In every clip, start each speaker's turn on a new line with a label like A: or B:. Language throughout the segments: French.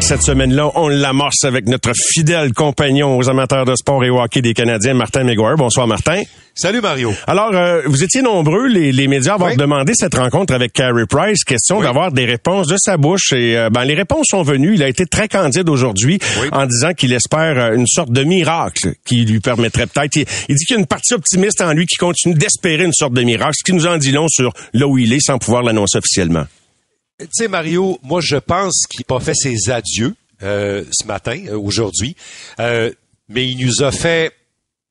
A: Cette semaine-là, on l'amorce avec notre fidèle compagnon aux amateurs de sport et hockey des Canadiens, Martin McGuire. Bonsoir, Martin.
B: Salut, Mario.
A: Alors, euh, vous étiez nombreux, les, les médias, à avoir demandé cette rencontre avec Carey Price. Question d'avoir des réponses de sa bouche. Et euh, ben, les réponses sont venues. Il a été très candide aujourd'hui en disant qu'il espère euh, une sorte de miracle qui lui permettrait peut-être... Il, il, dit qu'il y a une partie optimiste en lui qui continue d'espérer une sorte de miracle, ce qui nous en dit long sur là où il est sans pouvoir l'annoncer officiellement.
B: Tu sais, Mario, moi, je pense qu'il n'a pas fait ses adieux euh, ce matin, euh, aujourd'hui, euh, mais il nous a fait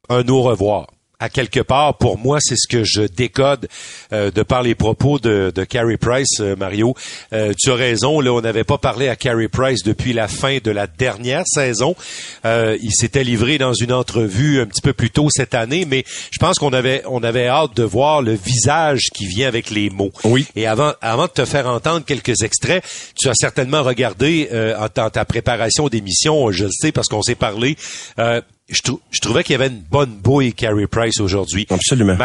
B: un au revoir à quelque part, pour moi, c'est ce que je décode euh, de par les propos de, de Carey Price, euh, Mario. Euh, tu as raison, là, on n'avait pas parlé à Carey Price depuis la fin de la dernière saison. il s'était livré dans une entrevue un petit peu plus tôt cette année, mais je pense qu'on avait on avait hâte de voir le visage qui vient avec les mots.
A: Oui.
B: Et avant avant de te faire entendre quelques extraits, tu as certainement regardé en, en ta préparation d'émission, je le sais parce qu'on s'est parlé je, trouvais qu'il y avait une bonne bouille Carey Price aujourd'hui.
A: Absolument.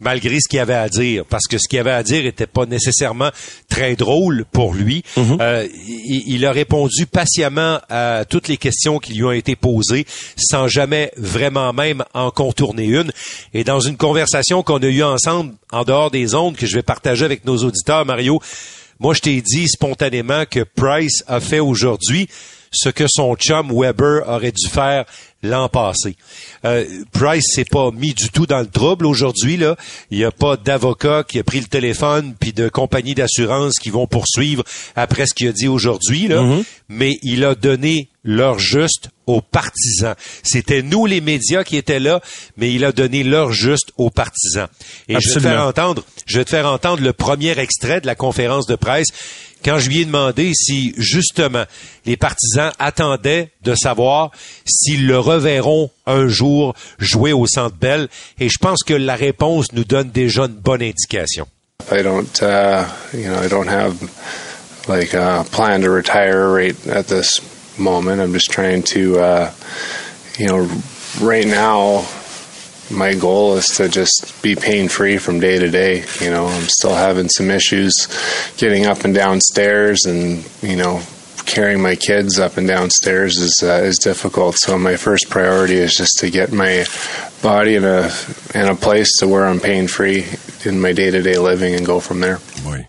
B: malgré ce qu'il avait à dire, parce que ce qu'il avait à dire était pas nécessairement très drôle pour lui.
A: Mm-hmm.
B: Euh, il, a répondu patiemment à toutes les questions qui lui ont été posées, sans jamais vraiment même en contourner une. Et dans une conversation qu'on a eue ensemble en dehors des ondes que je vais partager avec nos auditeurs, Mario, moi je t'ai dit spontanément que Price a fait aujourd'hui ce que son chum Weber aurait dû faire l'an passé. Euh, Price s'est pas mis du tout dans le trouble aujourd'hui là. Il n'y a pas d'avocat qui a pris le téléphone puis de compagnie d'assurance qui vont poursuivre après ce qu'il a dit aujourd'hui là.
A: Mm-hmm.
B: Mais il a donné l'heure juste aux partisans. C'était nous les médias qui étaient là, mais il a donné l'heure juste aux partisans. Et je vais te faire entendre, je vais te faire entendre le premier extrait de la conférence de presse quand je lui ai demandé si justement les partisans attendaient de savoir s'ils le reverront un jour jouer au Centre Bell, et je pense que la réponse nous donne déjà une bonne indication.
C: I don't, uh, you know, I don't have like a plan to retire right at this moment. I'm just trying to, uh, you know, right now my goal is to just be pain free from day to day. You know, I'm still having some issues getting up and down stairs, and you know, carrying my kids up and downstairs is uh, is difficult. So my first priority is just to get my body in a in a place to where I'm pain free in my day to day living and go from there.
A: Oui.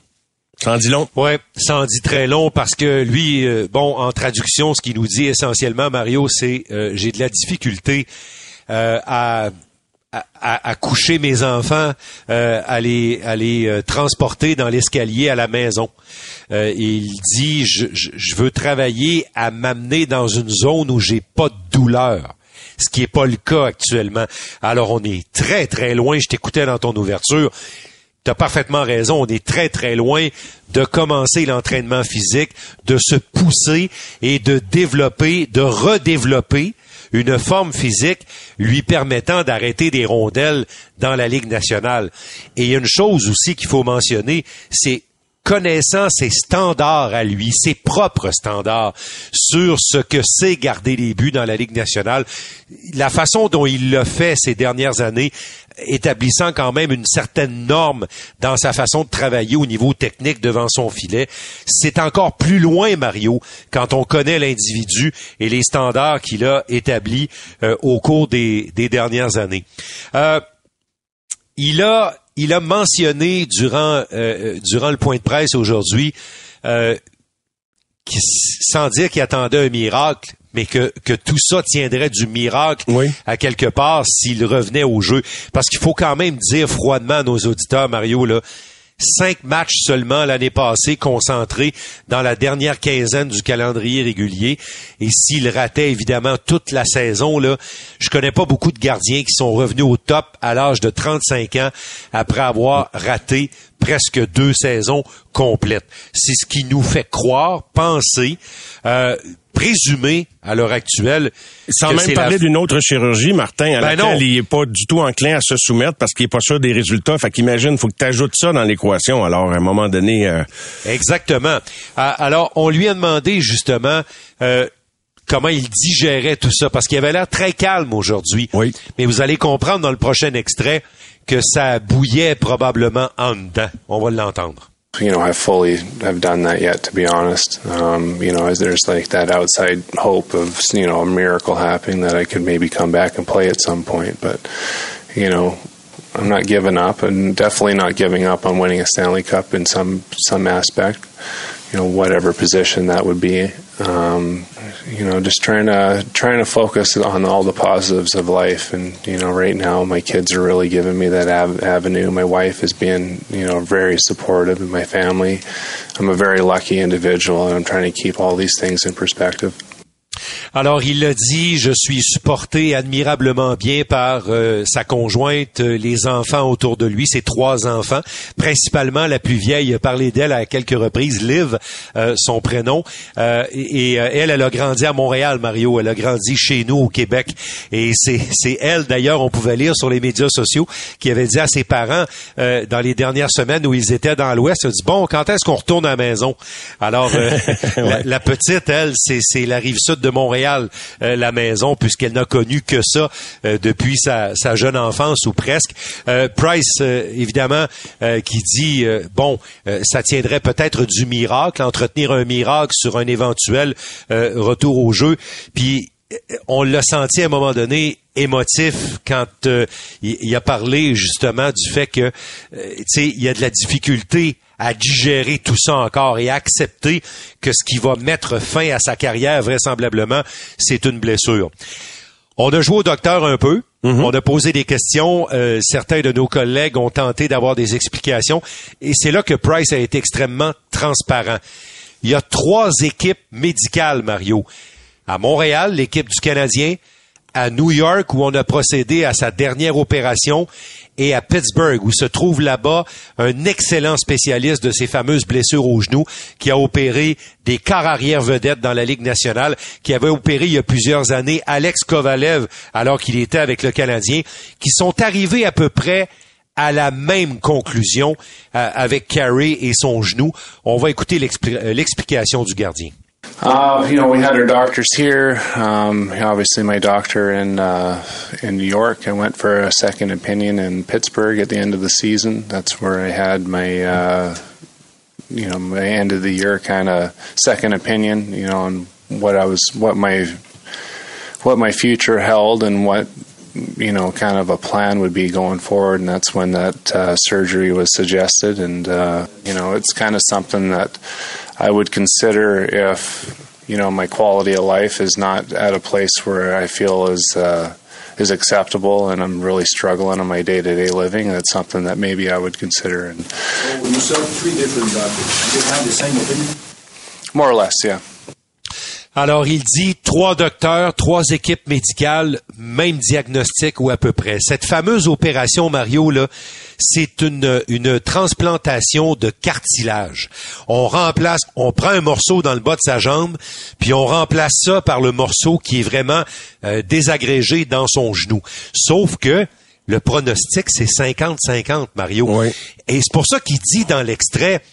A: Ça en dit long?
B: Ouais, ça en dit très long parce que lui, euh, bon, en traduction, ce qu'il nous dit essentiellement, Mario, c'est euh, j'ai de la difficulté euh, à à, coucher mes enfants, euh, à les, à les transporter dans l'escalier à la maison. Il dit, je, veux travailler à m'amener dans une zone où j'ai pas de douleur. Ce qui est pas le cas actuellement. Alors on est très très loin. Je t'écoutais dans ton ouverture. Tu as parfaitement raison. On est très très loin de commencer l'entraînement physique, de se pousser et de développer, de redévelopper une forme physique lui permettant d'arrêter des rondelles dans la Ligue nationale. Et il y a une chose aussi qu'il faut mentionner, c'est connaissant ses standards à lui, ses propres standards sur ce que c'est garder les buts dans la Ligue nationale, la façon dont il l'a fait ces dernières années, établissant quand même une certaine norme dans sa façon de travailler au niveau technique devant son filet, c'est encore plus loin, Mario, quand on connaît l'individu et les standards qu'il a établis euh, au cours des, des dernières années. Euh, il a il a mentionné durant euh, euh, durant le point de presse aujourd'hui, euh, sans dire qu'il attendait un miracle, mais que, que tout ça tiendrait du miracle à quelque part s'il revenait au jeu. Parce qu'il faut quand même dire froidement à nos auditeurs, Mario, là, cinq matchs seulement l'année passée concentrés dans la dernière quinzaine du calendrier régulier. Et s'il ratait évidemment toute la saison, là, je connais pas beaucoup de gardiens qui sont revenus au top à l'âge de 35 ans après avoir raté presque deux saisons complètes. C'est ce qui nous fait croire, penser, euh, présumer à l'heure actuelle.
A: Sans même parler d'une autre chirurgie, Martin, à ben laquelle il est pas du tout enclin à se soumettre parce qu'il est pas sûr des résultats. Fait qu'imagine, faut que tu ajoutes ça dans l'équation. Alors, à un moment donné... Euh...
B: Exactement. Alors, on lui a demandé justement... Euh, comment il digérait tout ça, parce qu'il avait l'air très calme aujourd'hui.
A: Oui.
B: Mais vous allez comprendre dans le prochain extrait que ça bouillait probablement en dedans. On va l'entendre.
C: You know, I fully have done that yet, to be honest. Um, you know, there's like that outside hope of, you know, a miracle happening that I could maybe come back and play at some point. But, you know, I'm not giving up and definitely not giving up on winning a Stanley Cup in some, some aspect, you know, whatever position that would be. Um, you know, just trying to trying to focus on all the positives of life. And you know, right now my kids are really giving me that av- avenue. My wife is being you know very supportive, and my family. I'm a very lucky individual, and I'm trying to keep all these things in perspective.
B: Alors, il l'a dit, je suis supporté admirablement bien par euh, sa conjointe, euh, les enfants autour de lui, ses trois enfants, principalement la plus vieille, a parlé d'elle à quelques reprises, Liv, euh, son prénom, et, elle, elle a grandi à Montréal, Mario, elle a grandi chez nous au Québec, et c'est, c'est elle, d'ailleurs, on pouvait lire sur les médias sociaux, qui avait dit à ses parents, dans les dernières semaines où ils étaient dans l'Ouest, elle a dit, bon, quand est-ce qu'on retourne à la maison? Alors, la, la, petite, elle, c'est, c'est la rive sud de Montréal, euh, la maison, puisqu'elle n'a connu que ça euh, depuis sa, jeune enfance ou presque. Euh, Price, évidemment, qui dit, bon, ça tiendrait peut-être du miracle, entretenir un miracle sur un éventuel retour au jeu. Puis on l'a senti à un moment donné émotif quand il, a parlé justement du fait que tu sais il y a de la difficulté à digérer tout ça encore et à accepter que ce qui va mettre fin à sa carrière, vraisemblablement, c'est une blessure. On a joué au docteur un peu. Mhm. On a posé des questions. Euh, certains de nos collègues ont tenté d'avoir des explications. Et c'est là que Price a été extrêmement transparent. Il y a trois équipes médicales, Mario. À Montréal, l'équipe du Canadien. À New York, où on a procédé à sa dernière opération et à Pittsburgh, où se trouve là-bas un excellent spécialiste de ces fameuses blessures au genou, qui a opéré des quarts arrière vedettes dans la Ligue nationale, qui avait opéré il y a plusieurs années Alex Kovalev, alors qu'il était avec le Canadien, qui sont arrivés à peu près à la même conclusion euh, avec Carey et son genou. On va écouter euh, l'explication du gardien.
C: Uh, you know, we had our doctors here. Um, obviously, my doctor in uh, in New York. I went for a second opinion in Pittsburgh at the end of the season. That's where I had my, uh, you know, my end of the year kind of second opinion. You know, on what I was, what my, what my future held, and what you know, kind of a plan would be going forward. And that's when that uh, surgery was suggested. And uh, you know, it's kind of something that I would consider if you know my quality of life is not at a place where I feel is uh, is acceptable, and I'm really struggling on my day to day living. That's something that maybe I would consider. And
D: so you saw three different doctors. Did they have the same opinion?
C: More or less, yeah.
B: Alors, il dit trois docteurs, trois équipes médicales, même diagnostic ou à peu près. Cette fameuse opération, Mario, là, c'est une, une transplantation de cartilage. On remplace, on prend un morceau dans le bas de sa jambe, puis on remplace ça par le morceau qui est vraiment euh, désagrégé dans son genou. Sauf que le pronostic, c'est 50-50, Mario. Et c'est pour ça qu'il dit dans l'extrait,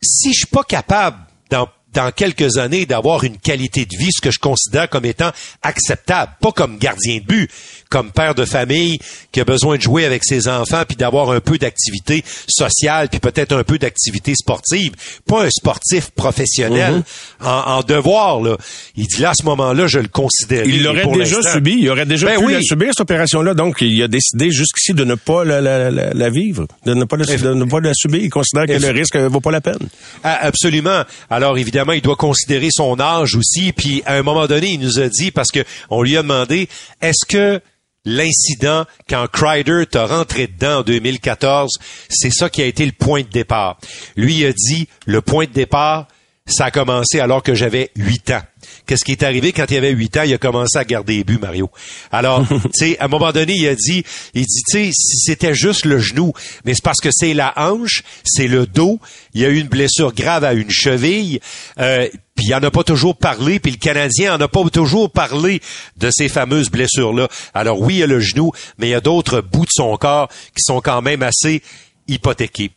B: si je suis pas capable dans dans quelques années d'avoir une qualité de vie, ce que je considère comme étant acceptable, pas comme gardien de but, comme père de famille qui a besoin de jouer avec ses enfants puis d'avoir un peu d'activité sociale puis peut-être un peu d'activité sportive, pas un sportif professionnel mhm. en, devoir là. Il dit là à ce moment-là, je le considère.
A: Il l'aurait déjà subi, il aurait déjà ben pu la subir cette opération-là, donc il a décidé jusqu'ici de ne pas la, vivre, de ne pas la, de ne pas la subir. Il considère que le risque vaut pas la peine.
B: Ah, absolument. Alors évidemment, il doit considérer son âge aussi. Puis à un moment donné, il nous a dit parce que on lui a demandé est-ce que l'incident quand Kreider t'a rentré dedans en 2014, c'est ça qui a été le point de départ. Lui il a dit le point de départ, ça a commencé alors que j'avais huit ans. Qu'est-ce qui est arrivé? Quand il avait huit ans? Il a commencé à garder les buts, Mario. Alors, tu sais, à un moment donné, il a dit, il dit, tu sais, si c'était juste le genou, mais c'est parce que c'est la hanche, c'est le dos. Il y a eu une blessure grave à une cheville. Euh, puis il en a pas toujours parlé, puis le Canadien en a pas toujours parlé de ces fameuses blessures-là. Alors oui, il y a le genou, mais il y a d'autres bouts de son corps qui sont quand même assez hypothéqués.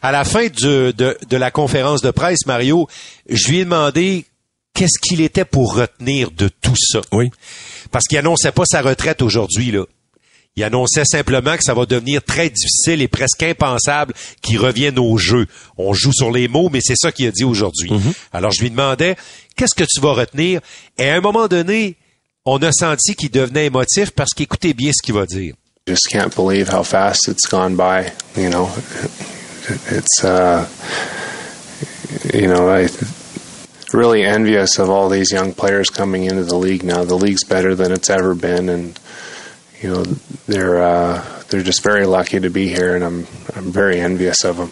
B: À la fin de, de, la conférence de presse, Mario, je lui ai demandé qu'est-ce qu'il était pour retenir de tout ça?
A: Oui.
B: Parce qu'il annonçait pas sa retraite aujourd'hui, là. Il annonçait simplement que ça va devenir très difficile et presque impensable qu'il revienne au jeu. On joue sur les mots, mais c'est ça qu'il a dit aujourd'hui. Alors je lui demandais, qu'est-ce que tu vas retenir? Et à un moment donné, on a senti qu'il devenait émotif parce qu'il écoutait bien ce qu'il va dire.
C: Just can't believe how fast it's gone by. You know, it's uh, you know, I really envious of all these young players coming into the league now. The league's better than it's ever been, and you know, they're uh, they're just very lucky to be here, and I'm I'm very envious of them.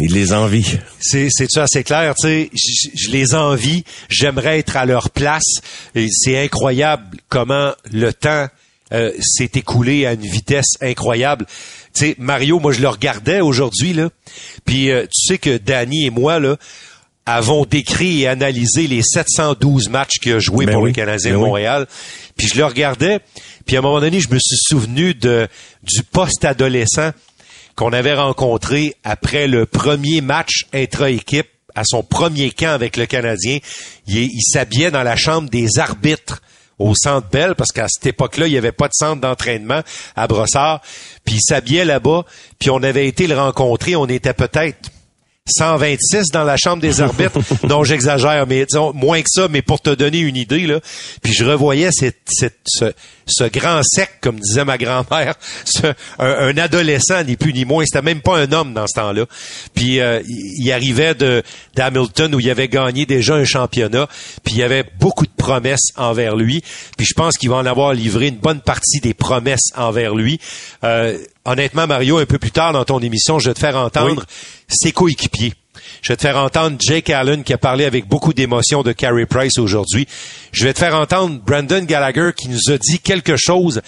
A: Il les envie.
B: C'est c'est ça assez clair, tu sais, je, je les envie, j'aimerais être à leur place et c'est incroyable comment le temps euh, s'est écoulé à une vitesse incroyable. Tu sais Mario, moi je le regardais aujourd'hui là. Puis euh, tu sais que Danny et moi là avons décrit et analysé les 712 matchs qu'il a joué
A: Ben
B: pour
A: oui,
B: le Canadien
A: ben
B: de
A: oui.
B: Montréal. Puis je le regardais, puis à un moment donné, je me suis souvenu de du post-adolescent qu'on avait rencontré après le premier match intra-équipe à son premier camp avec le Canadien. Il s'habillait dans la chambre des arbitres au Centre Bell, parce qu'à cette époque-là, il n'y avait pas de centre d'entraînement à Brossard. Puis il s'habillait là-bas, puis on avait été le rencontrer, on était peut-être 126 dans la chambre des arbitres. non, j'exagère, mais disons moins que ça, mais pour te donner une idée, là. Puis je revoyais cette, cette- ce, ce grand sec, comme disait ma grand-mère, ce- un, un adolescent, ni plus ni moins. C'était même pas un homme dans ce temps-là. Puis euh, il il arrivait de d'Hamilton où il avait gagné déjà un championnat. Puis il y avait beaucoup de promesses envers lui. Puis je pense qu'il va en avoir livré une bonne partie des promesses envers lui. Euh, honnêtement, Mario, un peu plus tard dans ton émission, je vais te faire entendre ses coéquipiers. Je vais te faire entendre Jake Allen qui a parlé avec beaucoup d'émotion de Carey Price aujourd'hui. Je vais te faire entendre Brandon Gallagher qui nous a dit quelque chose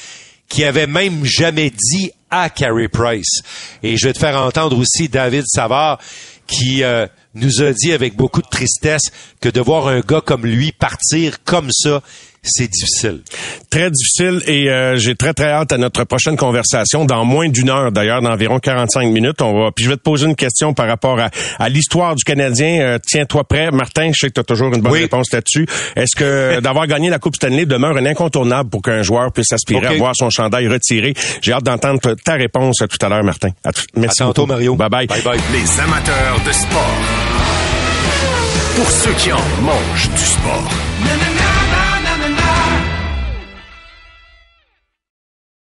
B: qu'il avait même jamais dit à Carey Price. Et je vais te faire entendre aussi David Savard qui euh, nous a dit avec beaucoup de tristesse que de voir un gars comme lui partir comme ça, c'est difficile.
A: Très difficile et euh, j'ai très très hâte à notre prochaine conversation dans moins d'une heure d'ailleurs d'environ 45 minutes. On va puis je vais te poser une question par rapport à, à l'histoire du Canadien. Euh, Tiens-toi prêt, Martin. Je sais que tu as toujours une bonne
B: Oui.
A: réponse là-dessus. Est-ce que d'avoir gagné la Coupe Stanley demeure un incontournable pour qu'un joueur puisse aspirer à voir son chandail retiré? J'ai hâte d'entendre ta- réponse tout à l'heure, Martin. À tout- merci
B: À tantôt,
A: beaucoup.
B: Mario.
A: Bye bye.
B: Bye bye.
E: Les amateurs de sport. Pour ceux qui en mangent du sport.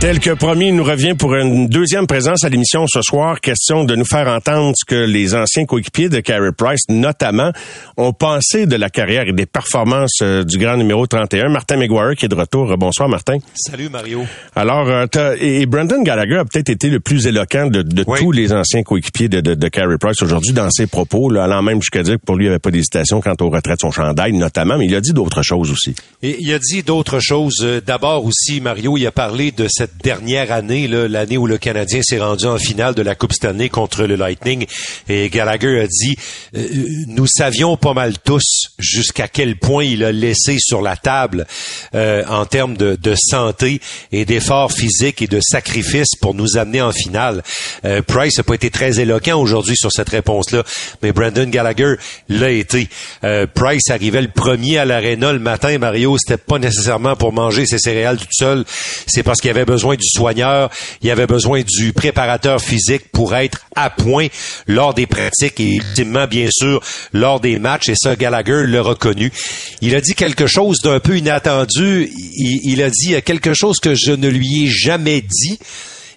A: Tel que promis, il nous revient pour une deuxième présence à l'émission ce soir. Question de nous faire entendre ce que les anciens coéquipiers de Carey Price, notamment, ont pensé de la carrière et des performances euh, du grand numéro 31, Martin McGuire, qui est de retour. Bonsoir, Martin.
B: Salut Mario.
A: Alors, euh, et Brandon Gallagher a peut-être été le plus éloquent de, de
B: Oui.
A: tous les anciens coéquipiers de, de, de Carey Price aujourd'hui dans ses propos, là, allant même jusqu'à dire que pour lui, il n'y avait pas d'hésitation quant au retrait de son chandail, notamment, mais il a dit d'autres choses aussi.
B: Et il a dit d'autres choses. Euh, D'abord aussi, Mario, il a parlé de cette dernière année, l'année où le Canadien s'est rendu en finale de la Coupe Stanley contre le Lightning. Et Gallagher a dit, euh, nous savions pas mal tous jusqu'à quel point il a laissé sur la table euh, en termes de, de santé et d'efforts physiques et de sacrifices pour nous amener en finale. Euh, Price n'a pas été très éloquent aujourd'hui sur cette réponse-là, mais Brandon Gallagher l'a été. Euh, Price arrivait le premier à l'aréna le matin, Mario, c'était pas nécessairement pour manger ses céréales tout seul, c'est parce qu'il avait besoin du soigneur, il avait besoin du préparateur physique pour être à point lors des pratiques et ultimement, bien sûr, lors des matchs, et ça, Gallagher l'a reconnu. Il a dit quelque chose d'un peu inattendu, il a dit quelque chose que je ne lui ai jamais dit,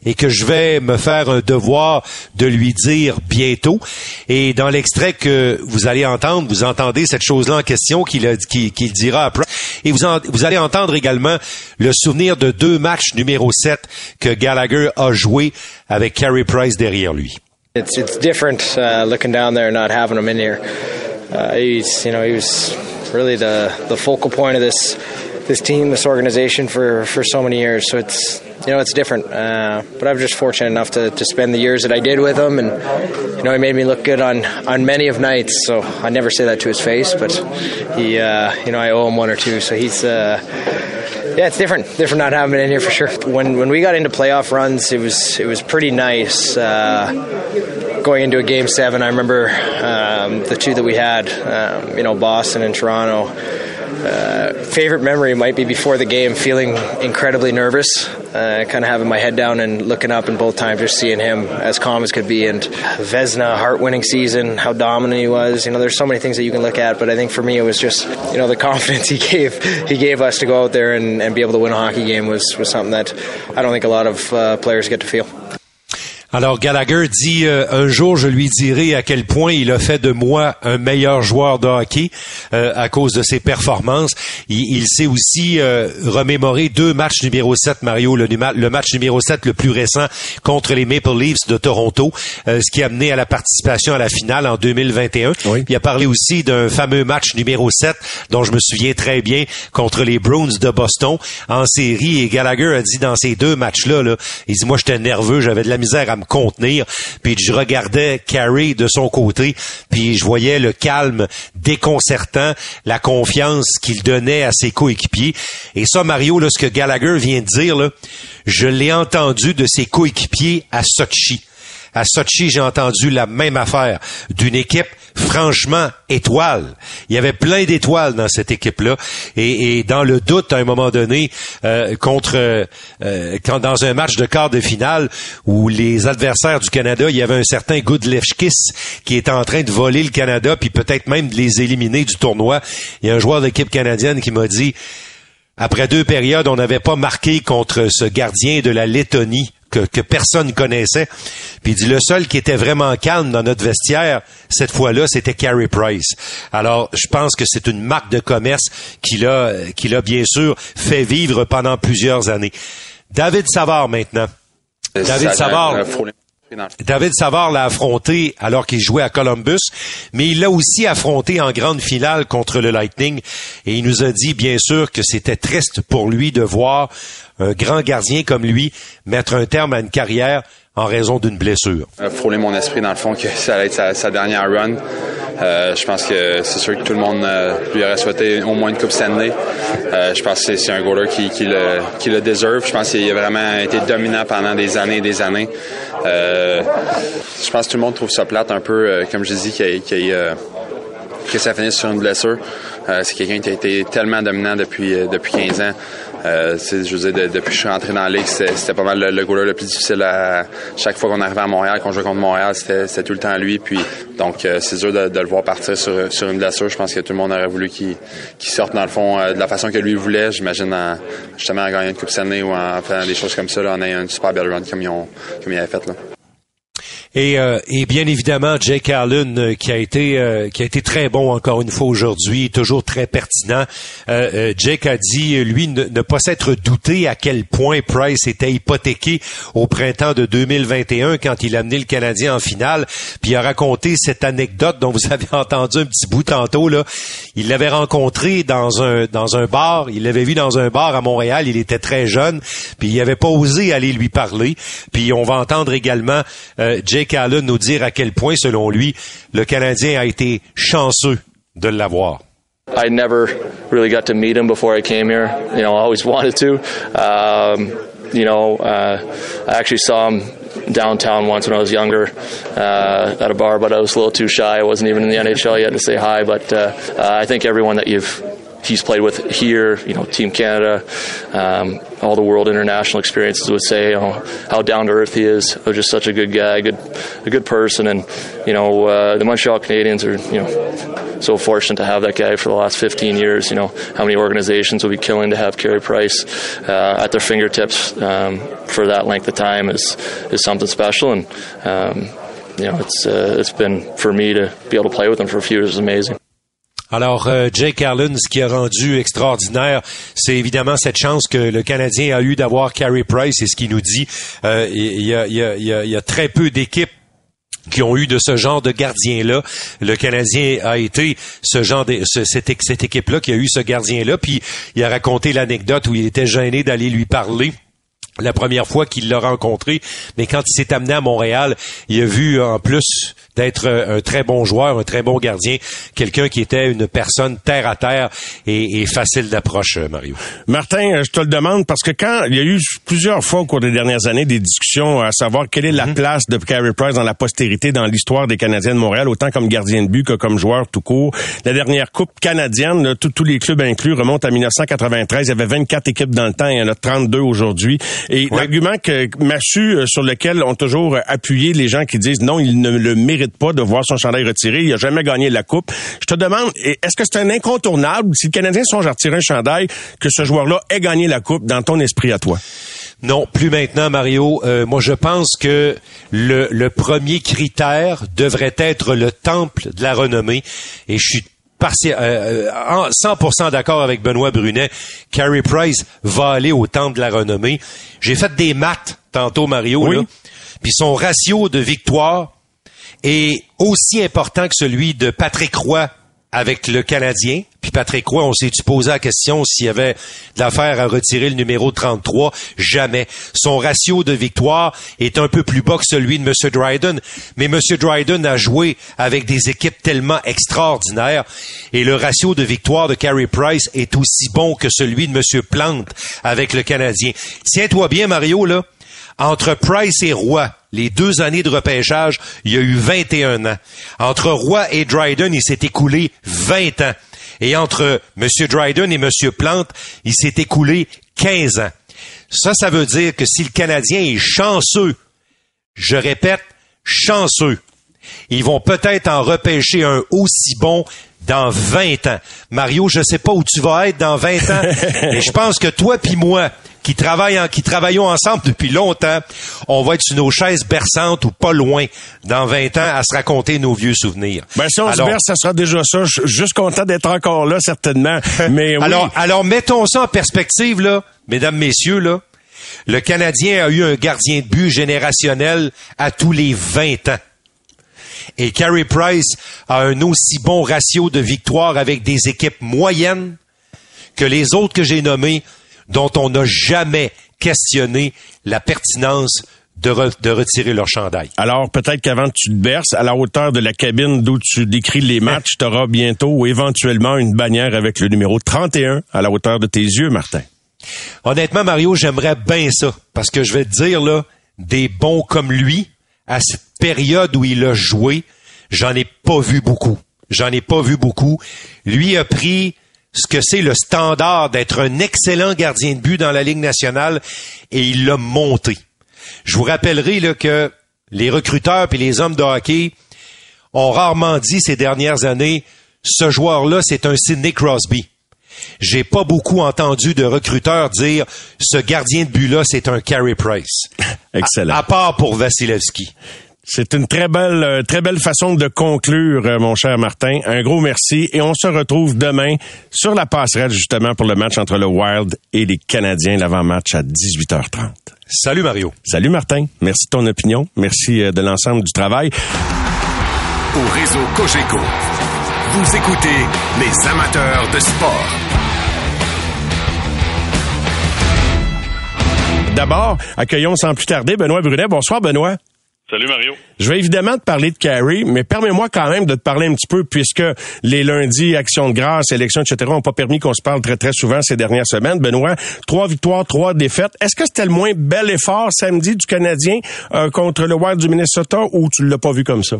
B: et que je vais me faire un devoir de lui dire bientôt. Et dans l'extrait que vous allez entendre, vous entendez cette chose-là en question qu'il dira après. Et vous, allez entendre également le souvenir de deux matchs numéro 7 que Gallagher a joué avec Carey Price derrière lui.
F: It's it's different looking down there and not having him in here. He's you know he was really the the focal point of this this team, this organization for for so many years. So it's you know it's different. Uh, but I'm just fortunate enough to, to spend the years that I did with him, and you know he made me look good on on many of nights. So I never say that to his face, but he uh, you know I owe him one or two. So he's. Uh, Yeah, it's different. Different not having it in here for sure. When when we got into playoff runs, it was it was pretty nice. Uh, going into a game seven, I remember um, the two that we had. Um, you know, Boston and Toronto. Uh, favorite memory might be before the game, feeling incredibly nervous, uh, kind of having my head down and looking up, and both times just seeing him as calm as could be. And Vesna, heart-winning season, how dominant he was. You know, there's so many things that you can look at, but I think for me it was just you know the confidence he gave he gave us to go out there and, and be able to win a hockey game was was something that I don't think a lot of uh, players get to feel.
B: Alors Gallagher dit euh, un jour je lui dirai à quel point il a fait de moi un meilleur joueur de hockey euh, à cause de ses performances. Il, il s'est aussi euh, remémoré deux matchs numéro 7 Mario le, le, match numéro 7 le plus récent contre les Maple Leafs de Toronto ce qui a mené à la participation à la finale en 2021. Oui. Il a parlé aussi d'un fameux match numéro 7 dont je me souviens très bien contre les Bruins de Boston en série et Gallagher a dit dans ces deux matchs là, là il dit moi j'étais nerveux, j'avais de la misère à me Puis je regardais Carey de son côté, puis je voyais le calme déconcertant, la confiance qu'il donnait à ses coéquipiers. Et ça, Mario, là, ce que Gallagher vient de dire, je l'ai entendu de ses coéquipiers à Sochi. À Sochi, j'ai entendu la même affaire d'une équipe franchement étoile. Il y avait plein d'étoiles dans cette équipe-là. Et, dans le doute, à un moment donné, euh, contre euh, quand dans un match de quart de finale où les adversaires du Canada, il y avait un certain Goodlefskis qui était en train de voler le Canada, puis peut-être même de les éliminer du tournoi. Il y a un joueur d'équipe canadienne qui m'a dit après deux périodes, on n'avait pas marqué contre ce gardien de la Lettonie que, que personne connaissait. Puis il dit le seul qui était vraiment calme dans notre vestiaire cette fois-là, c'était Carey Price. Alors, je pense que c'est une marque de commerce qu'il a, qu'il a bien sûr fait vivre pendant plusieurs années. David Savard maintenant. David Savard. David Savard l'a affronté alors qu'il jouait à Columbus, mais il l'a aussi affronté en grande finale contre le Lightning et il nous a dit bien sûr que c'était triste pour lui de voir un grand gardien comme lui mettre un terme à une carrière en raison d'une blessure.
G: Frôler mon esprit dans le fond que ça allait être sa, dernière run. Euh, je pense que c'est sûr que tout le monde euh, lui aurait souhaité au moins une Coupe Stanley. Euh, je pense que c'est un goaler qui, qui, le, qui le deserve. Je pense qu'il a vraiment été dominant pendant des années et des années. Euh, je pense que tout le monde trouve ça plate un peu, euh, comme je dis, qu'il que ça finisse sur une blessure. c'est quelqu'un qui a été tellement dominant depuis, depuis 15 ans. Euh, je veux dire, depuis que je suis rentré dans la ligue, c'était pas mal le, le goaler le plus difficile à chaque fois qu'on arrivait à Montréal, qu'on jouait contre Montréal, c'était tout le temps lui. Puis donc euh, c'est dur de, de, le voir partir sur, sur une blessure. Je pense que tout le monde aurait voulu qu'il sorte dans le fond euh, de la façon que lui voulait. J'imagine justement en gagnant une coupe Stanley ou en faisant des choses comme ça, là, en ayant une super belle run comme ils ont comme fait là.
B: Et, euh, et, bien évidemment, Jake Allen, euh, qui a été euh, qui a été très bon encore une fois aujourd'hui, toujours très pertinent. Jake a dit, lui, ne, pas s'être douté à quel point Price était hypothéqué au printemps de 2021 quand il a amené le Canadien en finale. Puis il a raconté cette anecdote dont vous avez entendu un petit bout tantôt. Là. Il l'avait rencontré dans un dans un bar. Il l'avait vu dans un bar à Montréal. Il était très jeune. Puis il n'avait pas osé aller lui parler. Puis on va entendre également Jake Jake Allen nous dire à quel point, selon lui, le Canadien a été chanceux de l'avoir.
H: I never really got to meet him before I came here. You know, I always wanted to. Um, you know, uh, I actually saw him downtown once when I was younger uh, at a bar, but I was a little too shy. I wasn't even in the NHL yet to say hi. But uh, uh, I think everyone that you've he's played with here, you know, Team Canada, um, all the world international experiences would say you know, how down to earth he is. Oh, just such a good guy, good, a good person, and you know, uh, the Montreal Canadiens are you know so fortunate to have that guy for the last 15 years. You know, how many organizations would be killing to have Carey Price uh, at their fingertips um, for that length of time is is something special, and um, you know, it's uh, it's been for me to be able to play with him for a few years is amazing.
B: Alors, euh, Jake Allen, ce qui a rendu extraordinaire, c'est évidemment cette chance que le Canadien a eu d'avoir Carey Price, et ce qu'il nous dit. Il, y a, très peu d'équipes qui ont eu de ce genre de gardien-là. Le Canadien a été ce genre de cette, cette équipe-là qui a eu ce gardien-là. Puis il a raconté l'anecdote où il était gêné d'aller lui parler la première fois qu'il l'a rencontré, mais quand il s'est amené à Montréal, il a vu en plus d'être un très bon joueur, un très bon gardien, quelqu'un qui était une personne terre à terre et, facile d'approche, Mario.
A: Martin, je te le demande parce que quand il y a eu plusieurs fois au cours des dernières années des discussions à savoir quelle est la mhm. place de Carey Price dans la postérité, dans l'histoire des Canadiens de Montréal, autant comme gardien de but que comme joueur tout court. La dernière Coupe canadienne, tous les clubs inclus, remonte à 1993. Il y avait 24 équipes dans le temps, il y en a 32 aujourd'hui. Et l'argument que Massu, euh, sur lequel ont toujours appuyé les gens qui disent non, il ne le mérite pas de voir son chandail retiré, il a jamais gagné la coupe. Je te demande, est-ce que c'est un incontournable si le Canadien songe à retirer un chandail que ce joueur-là ait gagné la coupe dans ton esprit à toi?
B: Non, plus maintenant, Mario. Euh, moi, je pense que le, le premier critère devrait être le temple de la renommée. Et je suis 100% euh, d'accord avec Benoît Brunet. Carey Price va aller au temple de la renommée. J'ai fait des maths tantôt, Mario. Oui. Puis son ratio de victoire est aussi important que celui de Patrick Roy avec le Canadien. Puis Patrick Roy, on s'est posé la question s'il y avait l'affaire à retirer le numéro 33. Jamais. Son ratio de victoire est un peu plus bas que celui de M. Dryden. Mais M. Dryden a joué avec des équipes tellement extraordinaires. Et le ratio de victoire de Carey Price est aussi bon que celui de M. Plante avec le Canadien. Tiens-toi bien, Mario, là. Entre Price et Roy, les deux années de repêchage, il y a eu 21 ans. Entre Roy et Dryden, il s'est écoulé 20 ans. Et entre M. Dryden et M. Plante, il s'est écoulé 15 ans. Ça, ça veut dire que si le Canadien est chanceux, je répète, chanceux, ils vont peut-être en repêcher un aussi bon dans 20 ans. Mario, je sais pas où tu vas être dans 20 ans, mais je pense que toi puis moi, qui travaillent en, qui travaillons ensemble depuis longtemps, on va être sur nos chaises berçantes ou pas loin dans 20 ans à se raconter nos vieux souvenirs.
A: Ben si on se berce, ça sera déjà ça. Je suis juste content d'être encore là certainement. Mais oui.
B: alors alors mettons ça en perspective là, mesdames messieurs là. Le Canadien a eu un gardien de but générationnel à tous les 20 ans. Et Carey Price a un aussi bon ratio de victoires avec des équipes moyennes que les autres que j'ai nommés dont on n'a jamais questionné la pertinence de, retirer leur chandail.
A: Alors, peut-être qu'avant que tu te berces, à la hauteur de la cabine d'où tu décris les matchs, tu auras bientôt ou éventuellement une bannière avec le numéro 31 à la hauteur de tes yeux, Martin.
B: Honnêtement, Mario, j'aimerais bien ça. Parce que je vais te dire, là, des bons comme lui, à cette période où il a joué, j'en ai pas vu beaucoup. J'en ai pas vu beaucoup. Lui a pris ce que c'est le standard d'être un excellent gardien de but dans la Ligue nationale et il l'a monté. Je vous rappellerai là, que les recruteurs et les hommes de hockey ont rarement dit ces dernières années ce joueur-là, c'est un Sidney Crosby. J'ai pas beaucoup entendu de recruteurs dire ce gardien de but-là, c'est un Carey Price.
A: Excellent.
B: À, part pour Vasilevski.
A: C'est une très belle, euh, très belle façon de conclure, euh, mon cher Martin. Un gros merci et on se retrouve demain sur la passerelle justement pour le match entre le Wild et les Canadiens, l'avant-match à 18h30.
B: Salut Mario.
A: Salut Martin. Merci de ton opinion. Merci euh, de l'ensemble du travail.
E: Au réseau Cogeco, vous écoutez les amateurs de sport.
A: D'abord, accueillons sans plus tarder Benoît Brunet. Bonsoir Benoît.
I: Salut Mario.
A: Je vais évidemment te parler de Carrie, mais permets-moi quand même de te parler un petit peu puisque les lundis, actions de grâce, élections, etc. n'ont pas permis qu'on se parle très très souvent ces dernières semaines. Benoît, trois victoires, trois défaites. Est-ce que c'était le moins bel effort samedi du Canadien euh, contre le Wild du Minnesota ou tu l'as pas vu comme ça?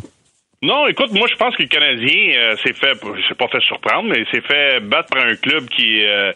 I: Non, écoute, moi je pense que le Canadien euh, s'est fait, s'est pas fait surprendre, mais s'est fait battre par un club qui euh,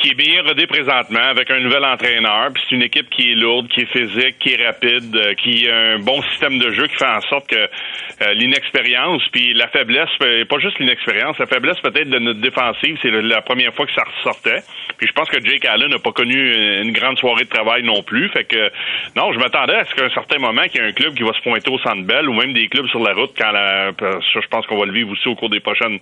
I: qui est bien rodé présentement avec un nouvel entraîneur. Puis c'est une équipe qui est lourde, qui est physique, qui est rapide, euh, qui a un bon système de jeu qui fait en sorte que euh, l'inexpérience, puis la faiblesse, euh, pas juste l'inexpérience, la faiblesse peut-être de notre défensive, c'est la première fois que ça ressortait. Puis je pense que Jake Allen n'a pas connu une grande soirée de travail non plus. Fait que non, je m'attendais à ce qu'à un certain moment qu'il y ait un club qui va se pointer au centre belle ou même des clubs sur la route quand la, je pense qu'on va le vivre aussi au cours des prochaines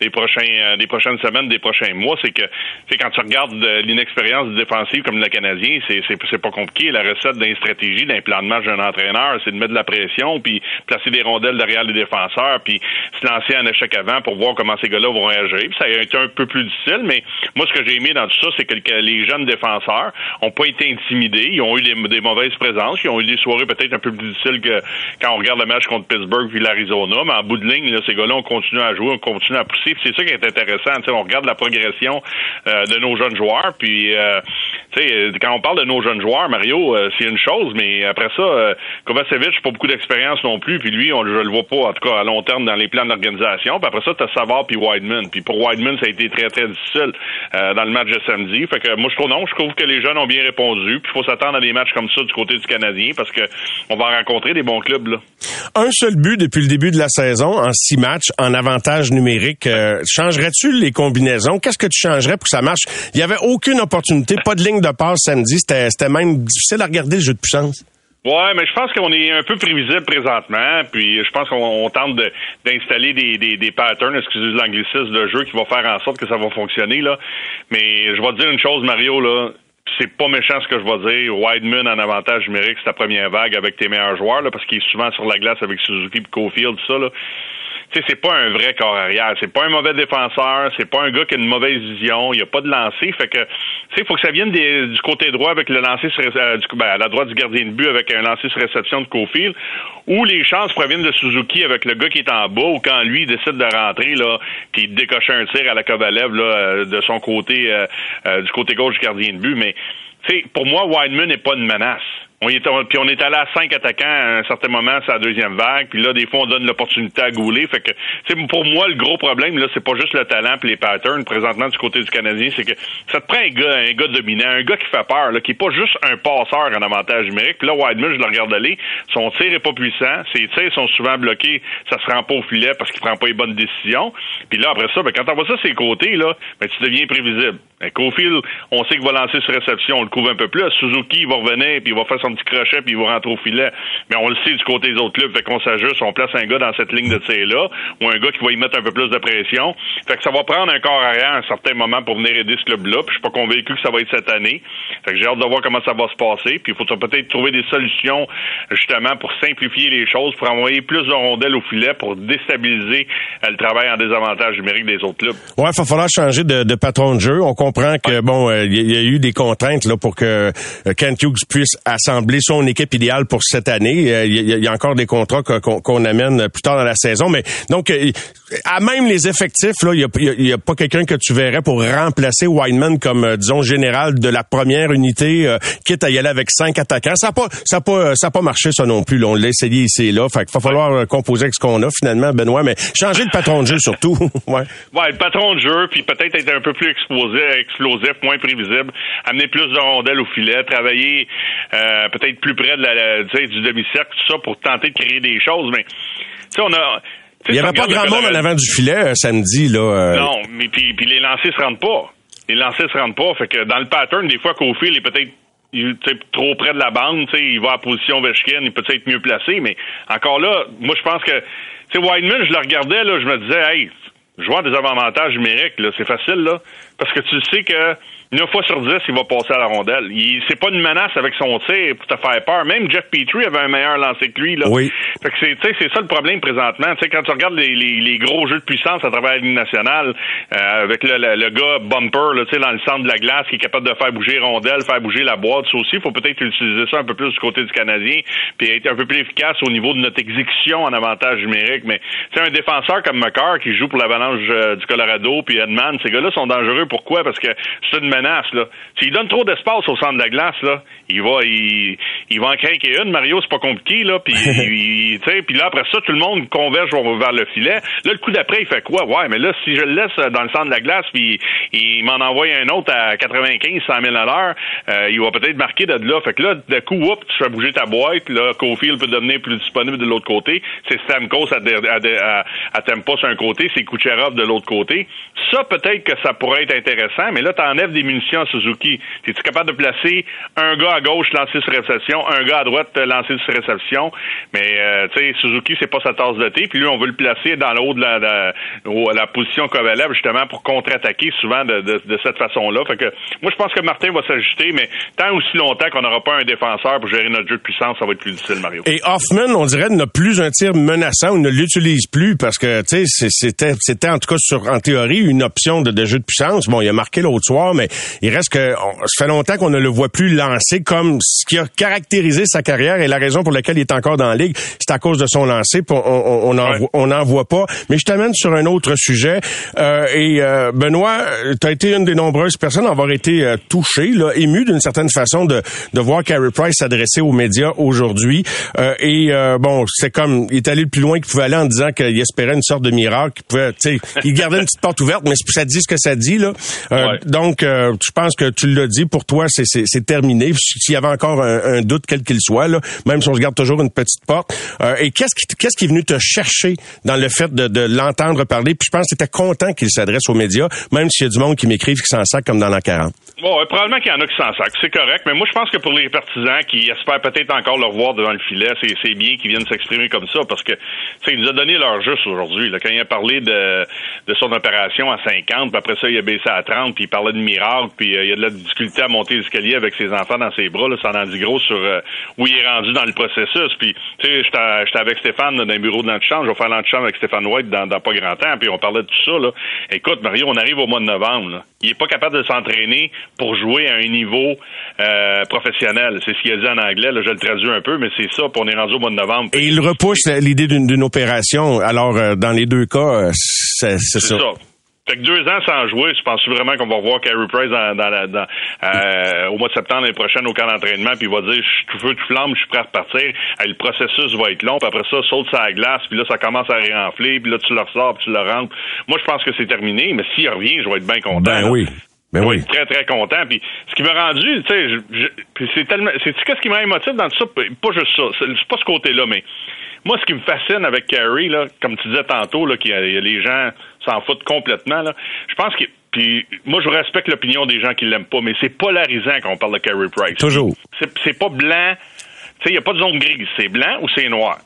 I: des prochains des prochaines semaines, des prochains mois, c'est que c'est quand tu regardes l'inexpérience défensive comme le Canadien, c'est, pas compliqué. La recette d'une stratégie, d'un plan de match d'un entraîneur, c'est de mettre de la pression, puis placer des rondelles derrière les défenseurs, puis se lancer un échec avant pour voir comment ces gars-là vont réagir. Puis ça a été un peu plus difficile, mais moi, ce que j'ai aimé dans tout ça, c'est que les jeunes défenseurs ont pas été intimidés. Ils ont eu des, mauvaises présences. Ils ont eu des soirées peut-être un peu plus difficiles que quand on regarde le match contre Pittsburgh puis l'Arizona. Mais en bout de ligne, là, ces gars-là ont continué à jouer, ont continué à pousser. c'est ça qui est intéressant. on regarde la progression euh, de nos jeunes joueurs. Puis, euh, quand on parle de nos jeunes joueurs, Mario, euh, c'est une chose, mais après ça, euh, Kovacevic, pas beaucoup d'expérience non plus. Puis lui, on, je le vois pas, en tout cas à long terme, dans les plans d'organisation. Puis après ça, t'as Savard puis Wideman. Puis pour Wideman, ça a été très, très difficile euh, dans le match de samedi. Fait que moi, je trouve non, je trouve que les jeunes ont bien répondu. Puis il faut s'attendre à des matchs comme ça du côté du Canadien parce que on va rencontrer des bons clubs. Là.
A: Un seul but depuis le début de la saison en six matchs en avantage numérique. changerais-tu les combinaisons? Qu'est-ce que tu changerais pour que ça marche? Il y avait aucune opportunité, pas de ligne de passe samedi. C'était même difficile à regarder le jeu de puissance.
I: Ouais, mais je pense qu'on est un peu prévisible présentement, puis je pense qu'on tente d'installer des, patterns, excusez l'anglicisme, de jeu qui va faire en sorte que ça va fonctionner là. Mais je vais te dire une chose, Mario là, c'est pas méchant ce que je vais dire. Wideman en avantage numérique, c'est ta première vague avec tes meilleurs joueurs là, parce qu'il est souvent sur la glace avec Suzuki et Cofield, tout ça là c'est pas un vrai corps arrière. C'est pas un mauvais défenseur. C'est pas un gars qui a une mauvaise vision. Il a pas de lancer. Fait que, tu faut que ça vienne du côté droit avec le lancer sur, euh, du, ben, à la droite du gardien de but avec un lancer sur réception de Cofield, ou les chances proviennent de Suzuki avec le gars qui est en bas, ou quand lui décide de rentrer, là, puis de décocher un tir à la Kovalev, là, euh, de son côté, euh, du côté gauche du gardien de but. Mais, tu pour moi, Wideman n'est pas une menace. On est, puis on est allé à cinq attaquants à un certain moment, c'est la deuxième vague. Puis là, des fois, on donne l'opportunité à Goulet. Fait que, pour moi, le gros problème, là, c'est pas juste le talent et les patterns présentement du côté du Canadien, c'est que ça te prend un gars, un gars dominant, un gars qui fait peur, là, qui est pas juste un passeur en avantage numérique. Puis là, Wideman, je le regarde aller, son tir est pas puissant, ses tirs sont souvent bloqués, ça se rend pas au filet parce qu'il prend pas les bonnes décisions. Puis là, après ça, ben, quand on voit ça ses côtés, là, ben, tu deviens prévisible. Ben, Cofield, on sait qu'il va lancer sur réception, on le couvre un peu plus. Suzuki, il va revenir, puis il va faire son petit crochet, puis il va rentrer au filet. Mais on le sait du côté des autres clubs, fait qu'on s'ajuste, on place un gars dans cette ligne de tir-là, ou un gars qui va y mettre un peu plus de pression. Fait que ça va prendre un corps arrière à un certain moment pour venir aider ce club-là, puis je suis pas convaincu que ça va être cette année. Fait que j'ai hâte de voir comment ça va se passer, puis il faut peut-être trouver des solutions, justement, pour simplifier les choses, pour envoyer plus de rondelles au filet, pour déstabiliser euh, le travail en désavantage numérique des autres clubs.
A: Ouais, il va falloir changer de, de, patron de jeu. On comprend que, bon, euh, il y, a eu des contraintes là pour que euh, Kent Hughes puisse assembler son équipe idéale pour cette année. Il y, a encore des contrats qu'on amène plus tard dans la saison, mais donc à même les effectifs, là, il y a, pas quelqu'un que tu verrais pour remplacer Wineman comme, disons, général de la première unité, quitte à y aller avec cinq attaquants. Ça n'a pas, a pas, a pas marché ça non plus. On l'a essayé ici et là. Fait qu'il va falloir composer avec ce qu'on a finalement, Benoît, mais changer le patron de jeu surtout. ouais.
I: ouais, le patron de jeu, puis peut-être être un peu plus exposé, explosif, moins prévisible, amener plus de rondelles au filet, travailler euh, peut-être plus près de la, du demi-cercle, tout ça pour tenter de créer des choses. Mais tu sais, on a
A: il n'y avait pas grand monde en avant du filet euh, samedi. là. Euh.
I: Non, mais puis, puis les lancers se rendent pas. Les lancers se rendent pas. Fait que dans le pattern, des fois, Cofield est peut-être trop près de la bande, il va à position Vechkin, il peut être mieux placé, mais encore là, moi je pense que tu sais, Wideman, je le regardais, là, je me disais, hey, joueur des avantages numériques, là, c'est facile, là, parce que tu sais que 9 fois sur 10, il va passer à la rondelle. Il, c'est pas une menace avec son tir pour te faire peur. Même Jeff Petrie avait un meilleur lancer que lui. Là.
A: Oui.
I: Fait que c'est, c'est ça le problème présentement. sais quand tu regardes les, les, les, gros jeux de puissance à travers la Ligue nationale, euh, avec le, le, gars bumper là, dans le centre de la glace qui est capable de faire bouger rondelle, faire bouger la boîte, ça aussi, il faut peut-être utiliser ça un peu plus du côté du Canadien, puis être un peu plus efficace au niveau de notre exécution en avantage numérique. Mais c'est un défenseur comme McCarr qui joue pour l'Avalanche euh, du Colorado, puis Edman, ces gars-là sont dangereux. Pourquoi? Parce que c'est une menace. Là. S'il donne trop d'espace au centre de la glace, là, il va, il, il va en craquer une. Mario, c'est pas compliqué, là. Puis, puis là, après ça, tout le monde converge vers le filet. Là, le coup d'après, il fait quoi? Ouais, mais là, si je le laisse dans le centre de la glace, puis il m'en envoie un autre à 95, 100 000 à l'heure, euh, il va peut-être marquer de là. Fait que là, de coup, oups, tu fais bouger ta boîte. Là, Cofield peut devenir plus disponible de l'autre côté. C'est Stamkos à, à, à, à Tempo sur un côté, c'est Kucherov de l'autre côté. Ça, peut-être que ça pourrait être intéressant, mais là, t'enlèves des munitions Suzuki. Es-tu capable de placer un gars à gauche lancer sur réception, un gars à droite lancer sur réception? Mais, euh, tu sais, Suzuki, c'est pas sa tasse de thé. Puis lui, on veut le placer dans le haut de la, la position Kovalev, justement, pour contre-attaquer souvent de, cette façon-là. Fait que, moi, je pense que Martin va s'ajuster, mais tant aussi longtemps qu'on n'aura pas un défenseur pour gérer notre jeu de puissance, ça va être plus difficile, Mario.
A: Et Hoffman, on dirait, n'a plus un tir menaçant, on ne l'utilise plus parce que, tu sais, c'était, c'était en tout cas sur, en théorie, une option de, de, jeu de puissance. Bon, il a marqué l'autre soir, mais il reste que, ça fait longtemps qu'on ne le voit plus lancer comme ce qui a caractérisé sa carrière et la raison pour laquelle il est encore dans la ligue, c'est à cause de son lancer. On n'en on, on voit pas. Mais je t'amène sur un autre sujet. Euh, et euh, Benoît, tu as été une des nombreuses personnes à avoir été euh, touché, là, ému d'une certaine façon de, de voir Carey Price s'adresser aux médias aujourd'hui. Euh, et euh, bon, c'est comme il est allé le plus loin qu'il pouvait aller en disant qu'il espérait une sorte de miracle, qu'il pouvait, tu sais, il gardait une petite porte ouverte, mais ça dit ce que ça dit là. Euh, donc, je pense que tu l'as dit. Pour toi, c'est terminé. S'il y avait encore un, doute quel qu'il soit même si on se garde toujours une petite porte. et qu'est-ce qui qu'est-ce qui est venu te chercher dans le fait de, l'entendre parler? Puis je pense que tu content qu'il s'adresse aux médias, même s'il y a du monde qui m'écrivent qui s'en sac comme dans l'an 40.
I: Bon, probablement qu'il y en a qui s'en sac, c'est correct. Mais moi, je pense que pour les partisans qui espèrent peut-être encore le revoir devant le filet, c'est bien qu'ils viennent s'exprimer comme ça parce que il nous a donné leur juste aujourd'hui. Quand il a parlé de, de son opération à 50, puis après ça, il a baissé à 30, puis il parlait de miracle, puis euh, il y a de la difficulté à monter l'escalier avec ses enfants dans ses bras. Là, ça en dit gros sur euh, où il est rendu dans le processus. Puis, tu sais, j'étais avec Stéphane dans un bureau de l'antichambre. Je vais faire l'antichambre avec Stéphane White dans, pas grand temps, puis on parlait de tout ça. Là. Écoute, Mario, on arrive au mois de novembre. Il est pas capable de s'entraîner pour jouer à un niveau euh, professionnel. C'est ce qu'il a dit en anglais. Là, je le traduis un peu, mais c'est ça. Puis on est rendu au mois de novembre.
A: Et il repousse l'idée d'une opération. Alors, euh, dans les deux cas, euh, c'est ça.
I: Fait que deux ans sans jouer, je pense vraiment qu'on va voir Carey Price dans, dans, dans euh, au mois de septembre l'année prochaine au camp d'entraînement, puis il va dire je suis tout feu, tout flamme, je suis prêt à repartir. le processus va être long, puis après ça, saute sa glace, puis là, ça commence à réenfler, puis là, tu le ressors, puis tu le rentres. Moi, je pense que c'est terminé, mais s'il revient, je vais être bien content.
A: Ben oui. Ben oui.
I: Très, très content. Puis ce qui m'a rendu, tu sais, c'est tellement. C'est qu'est-ce qui m'a émotif dans tout ça? Pas juste ça. C'est pas ce côté-là, mais moi, ce qui me fascine avec Carrie, là, comme tu disais tantôt, là, qu'il y, a les gens s'en foutent complètement, là, je pense que. Puis moi, je respecte l'opinion des gens qui l'aiment pas, mais c'est polarisant quand on parle de Carrie Price.
A: Toujours.
I: C'est pas blanc. Tu sais, il n'y a pas de zone grise. C'est blanc ou c'est noir?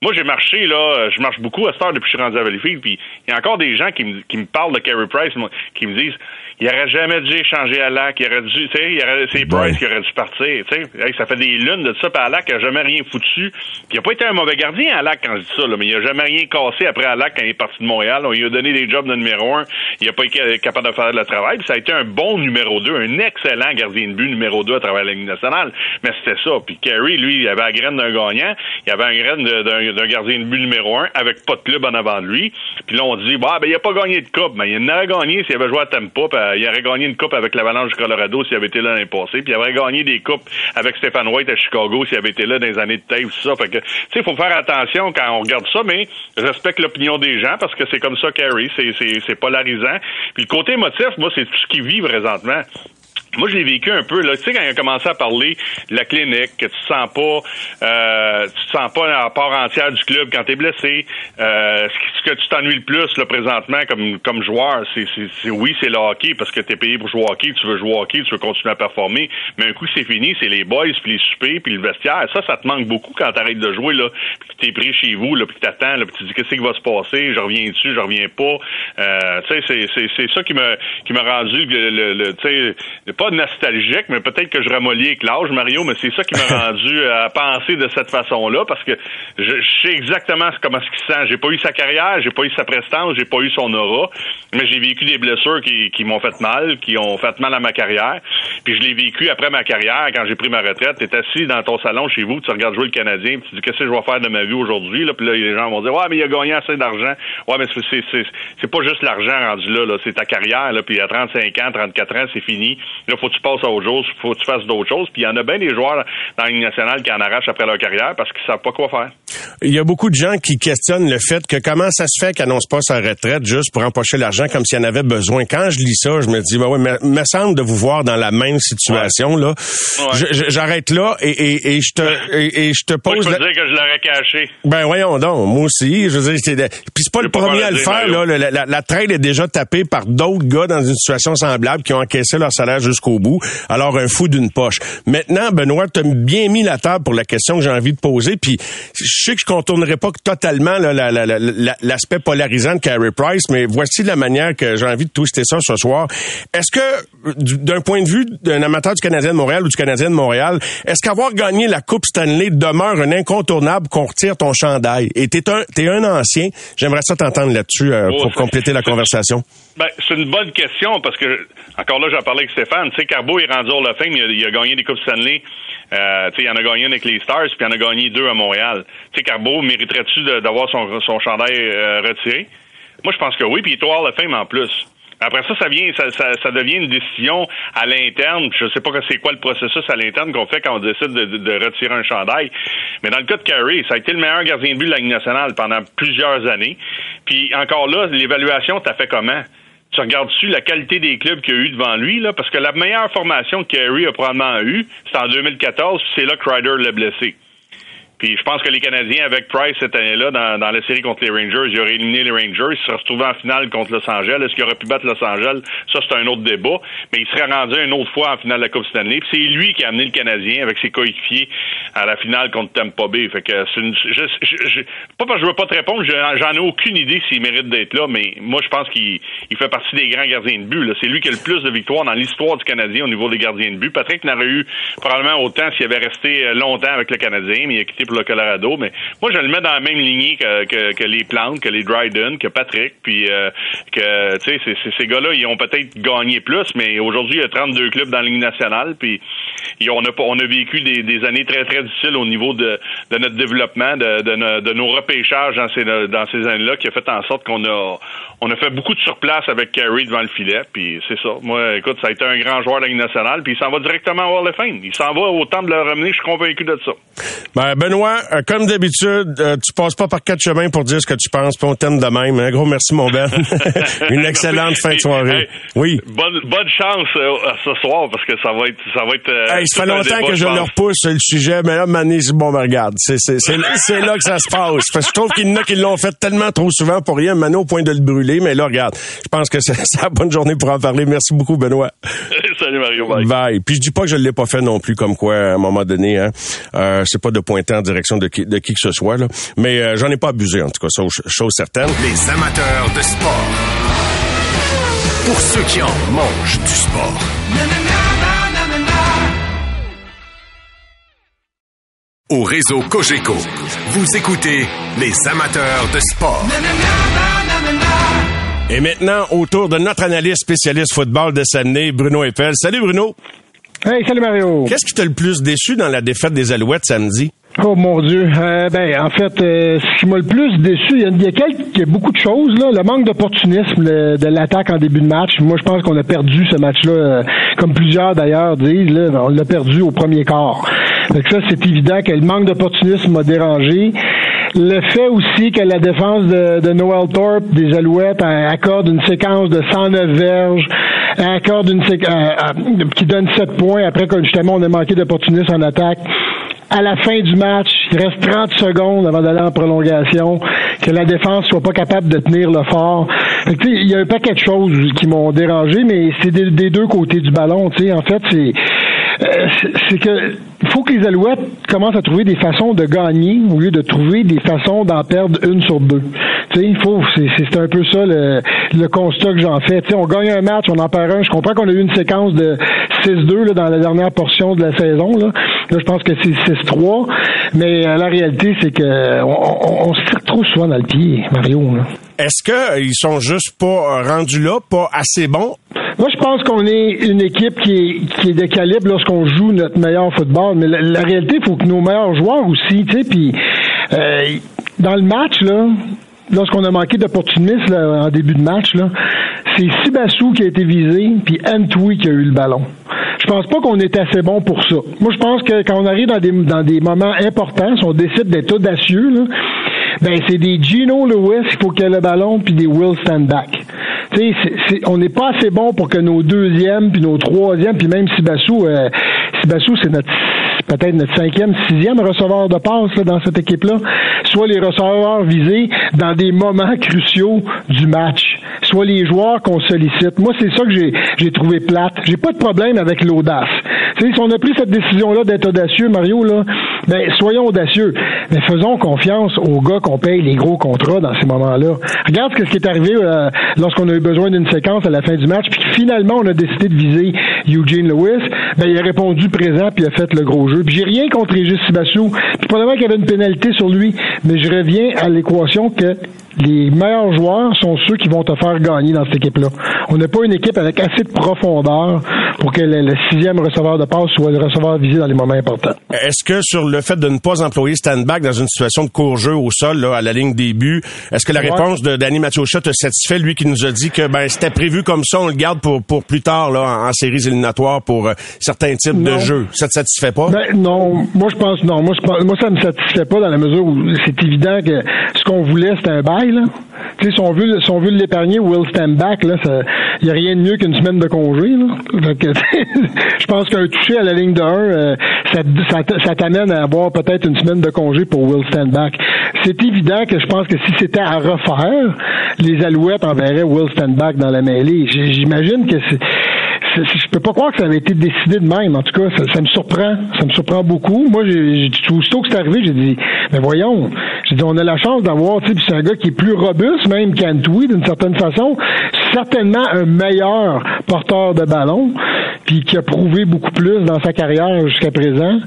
I: Moi, j'ai marché, là, je marche beaucoup à cette heure depuis que je suis rendu à Valleyfield, puis il y a encore des gens qui me, qui me parlent de Carey Price, qui me disent il aurait jamais dû échanger à Lac, il aurait dû, tu sais, c'est Price qui aurait dû partir, tu sais. ça fait des lunes de ça, puis à Lac, il n'a jamais rien foutu. Puis il n'a pas été un mauvais gardien à Lac quand je dis ça, là, mais il n'a jamais rien cassé après à Lac quand il est parti de Montréal. On lui a donné des jobs de numéro un, il n'a pas été capable de faire le travail, puis ça a été un bon numéro deux, un excellent gardien de but numéro deux à travers la Ligue nationale. Mais c'était ça. Puis Carey, lui, il avait la graine d'un gagnant, il avait la graine d'un gardien de but numéro un avec pas de club en avant de lui. Puis là, on dit, bah, ben, il a pas gagné de coupe, mais il en aurait gagné s'il avait joué à Tampa, il aurait gagné une coupe avec l'Avalanche du Colorado s'il avait été là l'année passée, puis il aurait gagné des coupes avec Stéphane White à Chicago s'il avait été là dans les années de tout ça. Fait que, tu sais, il faut faire attention quand on regarde ça, mais respecte l'opinion des gens parce que c'est comme ça Carrie, c'est polarisant. Puis le côté émotif, moi, c'est tout ce qu'il vit présentement. Moi, je l'ai vécu un peu. Là. Tu sais, quand il a commencé à parler la clinique, que tu sens pas, euh, tu te sens pas la part entière du club quand tu es blessé. Euh, ce que tu t'ennuies le plus là, présentement comme comme joueur, c'est, c'est, oui, c'est le hockey parce que tu es payé pour jouer au hockey, tu veux jouer hockey, tu veux continuer à performer. Mais un coup, c'est fini, c'est les boys, puis les soupers, puis le vestiaire. Ça, ça te manque beaucoup quand tu arrêtes de jouer là, puis que t'es pris chez vous, là, puis que t'attends, là, puis tu dis qu'est-ce qui va se passer, je reviens dessus, je reviens pas. Euh, tu sais, c'est, c'est, ça qui m'a qui rendu le, le, tu sais pas nostalgique, mais peut-être que je ramollis avec l'âge, Mario, mais c'est ça qui m'a rendu à penser de cette façon-là, parce que je, sais exactement comment ce qu'il sent. J'ai pas eu sa carrière, j'ai pas eu sa prestance, j'ai pas eu son aura, mais j'ai vécu des blessures qui, qui m'ont fait mal, qui ont fait mal à ma carrière. Puis je l'ai vécu après ma carrière, quand j'ai pris ma retraite. T'es assis dans ton salon chez vous, tu regardes jouer le Canadien, puis tu dis qu'est-ce que je vais faire de ma vie aujourd'hui, là, puis là les gens vont dire ouais mais il a gagné assez d'argent. Ouais mais c'est c'est c'est pas juste l'argent rendu là, là c'est ta carrière là, puis à 35 ans, 34 ans, c'est fini Là, faut que tu passes à autre chose, faut que tu fasses d'autres choses. Puis il y en a bien des joueurs dans la Ligue nationale qui en arrachent après leur carrière parce qu'ils savent pas quoi faire.
A: Il y a beaucoup de gens qui questionnent le fait que comment ça se fait qu'ils n'annoncent pas sa retraite juste pour empocher l'argent comme s'il en avait besoin. Quand je lis ça, je me dis, bah ouais, mais me semble de vous voir dans la même situation, là. J'arrête là et, et, et, je te, et, je te pose...
I: Moi, je peux dire que je l'aurais caché.
A: Ben voyons donc, moi aussi. Je veux dire, c'est Puis c'est pas le premier à le faire, là. La, la, la, traîne est déjà tapée par d'autres gars dans une situation semblable qui ont encaissé leur salaire jusqu'au bout. Alors, un fou d'une poche. Maintenant, Benoît, tu as bien mis la table pour la question que j'ai envie de poser. Puis je sais que je contournerai pas totalement l'aspect polarisant de Carey Price, mais voici la manière que j'ai envie de twister ça ce soir. Est-ce que, d'un point de vue d'un amateur du Canadien de Montréal ou du Canadien de Montréal, est-ce qu'avoir gagné la Coupe Stanley demeure un incontournable qu'on retire ton chandail? Et t'es un, es un ancien. J'aimerais ça t'entendre là-dessus euh, pour oh, compléter la conversation.
I: Ben, c'est une bonne question parce que, encore là, j'en parlais avec Stéphane. Sais, Carbo est rendu la fin, mais il a, gagné des Coupes Stanley. Euh, il en a gagné une avec les Stars, puis il en a gagné deux à Montréal. Sais, Carbo, mériterait-tu d'avoir son, son chandail euh, retiré? Moi, je pense que oui, puis il est au Hall of Fame en plus. Après ça, ça vient, ça, ça, devient une décision à l'interne. Je sais pas c'est quoi le processus à l'interne qu'on fait quand on décide de, retirer un chandail. Mais dans le cas de Carey, ça a été le meilleur gardien de but de la Ligue nationale pendant plusieurs années. Puis encore là, l'évaluation, t'as fait comment? Tu regardes-tu la qualité des clubs qu'il y a eu devant lui, là, parce que la meilleure formation que Carey a probablement eu, c'est en 2014, c'est là que Ryder l'a blessé. Puis je pense que les Canadiens, avec Price cette année-là, dans, dans, la série contre les Rangers, ils auraient éliminé les Rangers. Ils se retrouvés en finale contre Los Angeles. Est-ce qu'ils auraient pu battre Los Angeles? Ça, c'est un autre débat. Mais il serait rendu une autre fois en finale de la Coupe Stanley. Puis c'est lui qui a amené le Canadien avec ses coéquipiers à la finale contre Tampa Bay. Fait que c'est une, je, je, pas parce que je veux pas te répondre, j'en ai aucune idée s'il mérite d'être là, mais moi, je pense qu'il il fait partie des grands gardiens de but. C'est lui qui a le plus de victoires dans l'histoire du Canadien au niveau des gardiens de but. Patrick n'aurait eu probablement autant s'il avait resté longtemps avec le Canadien, mais il a quitté le Colorado. Mais moi, je le mets dans la même lignée que, que, les Plantes, que les Dryden, que Patrick, puis euh, que, tu sais, ces gars-là, ils ont peut-être gagné plus, mais aujourd'hui, il y a 32 clubs dans la Ligue nationale, puis on a, on a vécu des, des, années très, très difficiles au niveau de, de notre développement, de, de, nos repêchages dans ces, dans ces années-là, qui a fait en sorte qu'on a, on a fait beaucoup de surplace avec Carey devant le filet, puis c'est ça. Moi, écoute, ça a été un grand joueur de la Ligue nationale, puis il s'en va directement au Hall of. Il s'en va au temps de le ramener, je suis convaincu de ça.
A: Ben, Benoît, euh, comme d'habitude, euh, tu passes pas par quatre chemins pour dire ce que tu penses, puis on t'aime de même. Un gros merci, mon Ben. Une excellente fin de soirée. oui.
I: Bonne, bonne chance euh, ce soir, parce que ça va être... Ça va être
A: ça fait longtemps que je le repousse, le sujet, mais là, Mané, bon, ben, regarde, c'est, c'est, c'est, là que ça se passe. Parce que je trouve qu'il y en a qui l'ont fait tellement trop souvent pour rien, Mané au point de le brûler, mais là, regarde, je pense que c'est, c'est la bonne journée pour en parler. Merci beaucoup, Benoît.
I: Salut, Mario. Bye.
A: Bye. Puis je dis pas que je l'ai pas fait non plus, comme quoi, à un moment donné, hein, euh, c'est pas de pointer en direction de qui, de qui que ce soit, là. Mais euh, j'en ai pas abusé, en tout cas, ça, chose certaine.
E: Les amateurs de sport. Pour ceux qui en mangent du sport. Au réseau Cogeco, vous écoutez les amateurs de sport.
A: Et maintenant, autour de notre analyste spécialiste football de Saguenay, Bruno Eppel. Salut Bruno.
J: Hey, salut Mario.
A: Qu'est-ce qui t'a le plus déçu dans la défaite des Alouettes samedi?
J: Oh mon Dieu. Euh, ben, en fait, euh, ce qui m'a le plus déçu, il y a, a, quelques, il y a beaucoup de choses. Là. Le manque d'opportunisme de l'attaque en début de match. Moi, je pense qu'on a perdu ce match-là, euh, comme plusieurs d'ailleurs disent. Là, on l'a perdu au premier quart. Donc ça, c'est évident que le manque d'opportunisme m'a dérangé. Le fait aussi que la défense de, de Noel Thorpe des Alouettes accorde une séquence de 109 verges, accorde une séquence qui donne 7 points après que justement on a manqué d'opportunisme en attaque à la fin du match, il reste 30 secondes avant d'aller en prolongation, que la défense soit pas capable de tenir le fort. Il y a un paquet de choses qui m'ont dérangé, mais c'est des, deux côtés du ballon. En fait, c'est euh, c'est que faut que les Alouettes commencent à trouver des façons de gagner au lieu de trouver des façons d'en perdre une sur deux. il faut, c'est un peu ça le, le constat que j'en fais. sais, on gagne un match, on en perd un. Je comprends qu'on a eu une séquence de 6-2 dans la dernière portion de la saison. Là, là je pense que c'est 6-3. Mais euh, la réalité, c'est que on, on, se tire trop souvent dans le pied, Mario.
A: Est-ce qu'ils sont juste pas rendus là, pas assez bons?
J: Moi, je pense qu'on est une équipe qui est, qui est de calibre lorsqu'on joue notre meilleur football. Mais la, réalité, il faut que nos meilleurs joueurs aussi, tu sais, puis euh, dans le match, là, lorsqu'on a manqué d'opportunisme en début de match, là, c'est Sibassou qui a été visé, puis Antwi qui a eu le ballon. pense pas qu'on est assez bon pour ça. Moi, je pense que quand on arrive dans des, dans des moments importants, si on décide d'être audacieux, là, ben c'est des Gino Lewis, il faut qu'il ait le ballon, puis des Will Stand Back. Tu on n'est pas assez bon pour que nos deuxièmes, puis nos troisièmes, puis même Sibassou, euh, Sibassou, c'est notre peut-être notre cinquième, sixième receveur de passe là, dans cette équipe-là, soit les receveurs visés dans des moments cruciaux du match, soit les joueurs qu'on sollicite. Moi, c'est ça que j'ai, j'ai trouvé plate. J'ai pas de problème avec l'audace. Si on a pris cette décision-là d'être audacieux, Mario, là, ben, soyons audacieux. Mais faisons confiance aux gars qu'on paye les gros contrats dans ces moments-là. Regarde ce qui est arrivé euh, lorsqu'on a eu besoin d'une séquence à la fin du match, puis finalement on a décidé de viser Eugene Lewis. Ben, il a répondu présent, puis il a fait le gros jeu. Puis j'ai rien contre Régis Sibassou. Puis probablement qu'il y avait une pénalité sur lui, mais je reviens à l'équation que les meilleurs joueurs sont ceux qui vont te faire gagner dans cette équipe-là. On n'a pas une équipe avec assez de profondeur pour que le, sixième receveur de passe soit le receveur visé dans les moments importants.
A: Est-ce que sur le fait de ne pas employer stand-back dans une situation de court-jeu au sol, là, à la ligne début, est-ce que la réponse de Danny Mathieucha te satisfait, lui qui nous a dit que ben c'était prévu comme ça, on le garde pour, pour plus tard là, en, séries éliminatoires pour euh, certains types de jeux? Ça te satisfait pas?
J: Ben, non, moi je pense non. Moi, je, moi ça me satisfait pas dans la mesure où c'est évident que ce qu'on voulait, c'était un bail. Là. Si on veut, l'épargner, Will stand back, il n'y a rien de mieux qu'une semaine de congé. Je pense qu'un touché à la ligne de 1, euh, ça, ça, t'amène à avoir peut-être une semaine de congé pour Will stand back. C'est évident que je pense que si c'était à refaire, les Alouettes enverraient Will stand back dans la mêlée. J'imagine que c'est je peux pas croire que ça avait été décidé de même. En tout cas, ça, me surprend. Ça me surprend beaucoup. Moi, j'ai, aussitôt que c'est arrivé, j'ai dit, mais voyons, j'ai dit, on a la chance d'avoir, tu sais, c'est un gars qui est plus robuste, même qu'Antoui, d'une certaine façon. Certainement un meilleur porteur de ballon, puis qui a prouvé beaucoup plus dans sa carrière jusqu'à présent,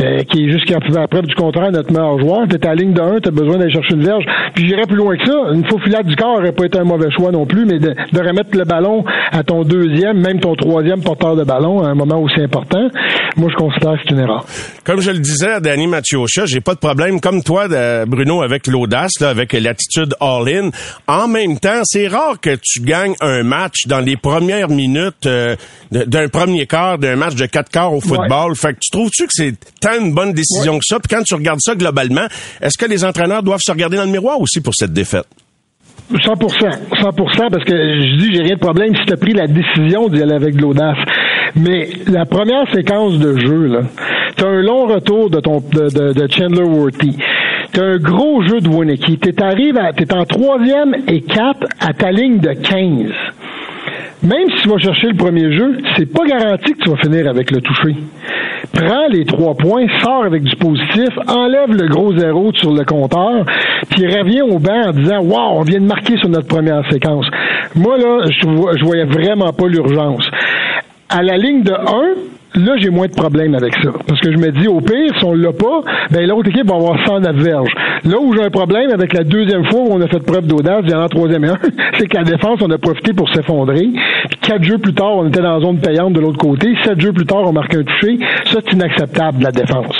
J: euh, qui est jusqu'à preuve du contraire notre meilleur joueur. T'es à la ligne de 1, t'as besoin d'aller chercher une verge. Puis j'irais plus loin que ça. Une faufilade du corps aurait pas été un mauvais choix non plus, mais de, de remettre le ballon à ton deuxième, même ton troisième porteur de ballon à un moment aussi important, moi, je considère que c'est une erreur.
A: Comme je le disais à Danny Mathieucha, j'ai pas de problème, comme toi, Bruno, avec l'audace, avec l'attitude all-in. En même temps, c'est rare que tu gagnes un match dans les premières minutes euh, d'un premier quart, d'un match de quatre quarts au football. Fait que tu trouves-tu que c'est tant une bonne décision que ça? Puis quand tu regardes ça globalement, est-ce que les entraîneurs doivent se regarder dans le miroir aussi pour cette défaite?
J: 100% 100% parce que je dis j'ai rien de problème si tu pris la décision d'y aller avec de l'audace. Mais la première séquence de jeu là, tu as un long retour de ton de, de, Chandler Worthy. Tu as un gros jeu de Wonicky. Tu arrives à t'es en troisième et quatre à ta ligne de 15 même si tu vas chercher le premier jeu, c'est pas garanti que tu vas finir avec le toucher. Prends les trois points, sors avec du positif, enlève le gros zéro sur le compteur, puis reviens au banc en disant Wow, on vient de marquer sur notre première séquence. Moi, là, je, je voyais vraiment pas l'urgence. À la ligne de 1, Là, j'ai moins de problèmes avec ça. Parce que je me dis, au pire, si on l'a pas, ben l'autre équipe va avoir 100 verges. Là où j'ai un problème avec la deuxième fois où on a fait preuve d'audace, il y en a troisième et un, c'est que la défense, on a profité pour s'effondrer. Puis quatre jeux plus tard, on était dans la zone payante de l'autre côté. Sept jeux plus tard, on marque un touché. Ça, c'est inacceptable, la défense.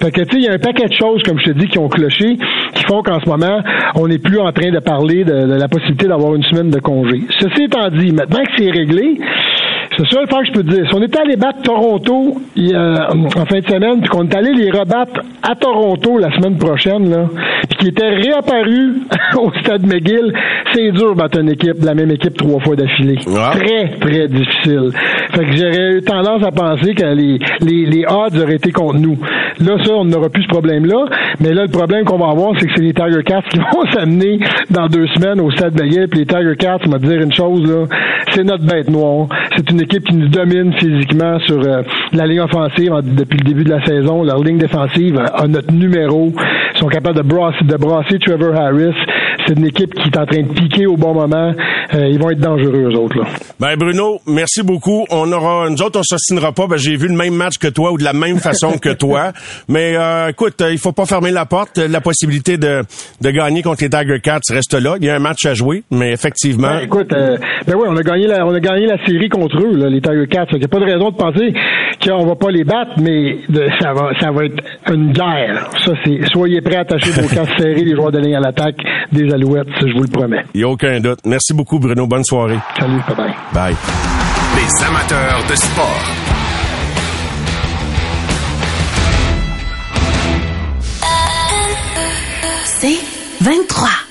J: Fait que, tu sais, il y a un paquet de choses, comme je te dis, qui ont cloché, qui font qu'en ce moment, on n'est plus en train de parler de la possibilité d'avoir une semaine de congé. Ceci étant dit, maintenant que c'est réglé, c'est ça le fait que je peux te dire. Si on était allé battre Toronto en fin de semaine, puis qu'on est allé les rebattre à Toronto la semaine prochaine, là, puis qu'ils étaient réapparus au stade McGill, c'est dur de battre une équipe, la même équipe trois fois d'affilée. Très, très difficile. Fait que j'aurais eu tendance à penser que les, les, les odds auraient été contre nous. Là, ça, on n'aura plus ce problème-là. Mais là, le problème qu'on va avoir, c'est que c'est les Tiger Cats qui vont s'amener dans deux semaines au stade McGill. Puis les Tiger Cats, on va dire une chose, là, c'est notre bête noire. C'est une équipe qui nous domine physiquement sur euh, la ligne offensive depuis le début de la saison. Leur ligne défensive a, notre numéro. Ils sont capables de brasser, de brasser Trevor Harris. C'est une équipe qui est en train de piquer au bon moment. Euh, ils vont être dangereux, eux autres. Là.
A: Ben Bruno, merci beaucoup. On aura, nous autres, on s'ostinera pas. Ben, j'ai vu le même match que toi ou de la même façon que toi. Mais euh, écoute, il faut pas fermer la porte. La possibilité de, de gagner contre les Tiger Cats reste là. Il y a un match à jouer, mais effectivement.
J: Ben, écoute, ben oui, on a gagné la, on a gagné la série contre eux les Tiger Cats. Il n'y a pas de raison de penser qu'on va pas les battre, mais ça va, ça va être une guerre. Ça, c'est, soyez prêts prêt à attacher vos cartes serrées, les joueurs de ligne à l'attaque des Alouettes, je vous le promets.
A: Il n'y a aucun doute. Merci beaucoup, Bruno. Bonne soirée.
J: Salut, bye-bye.
A: Bye.
E: Les amateurs de sport.
K: C'est 23.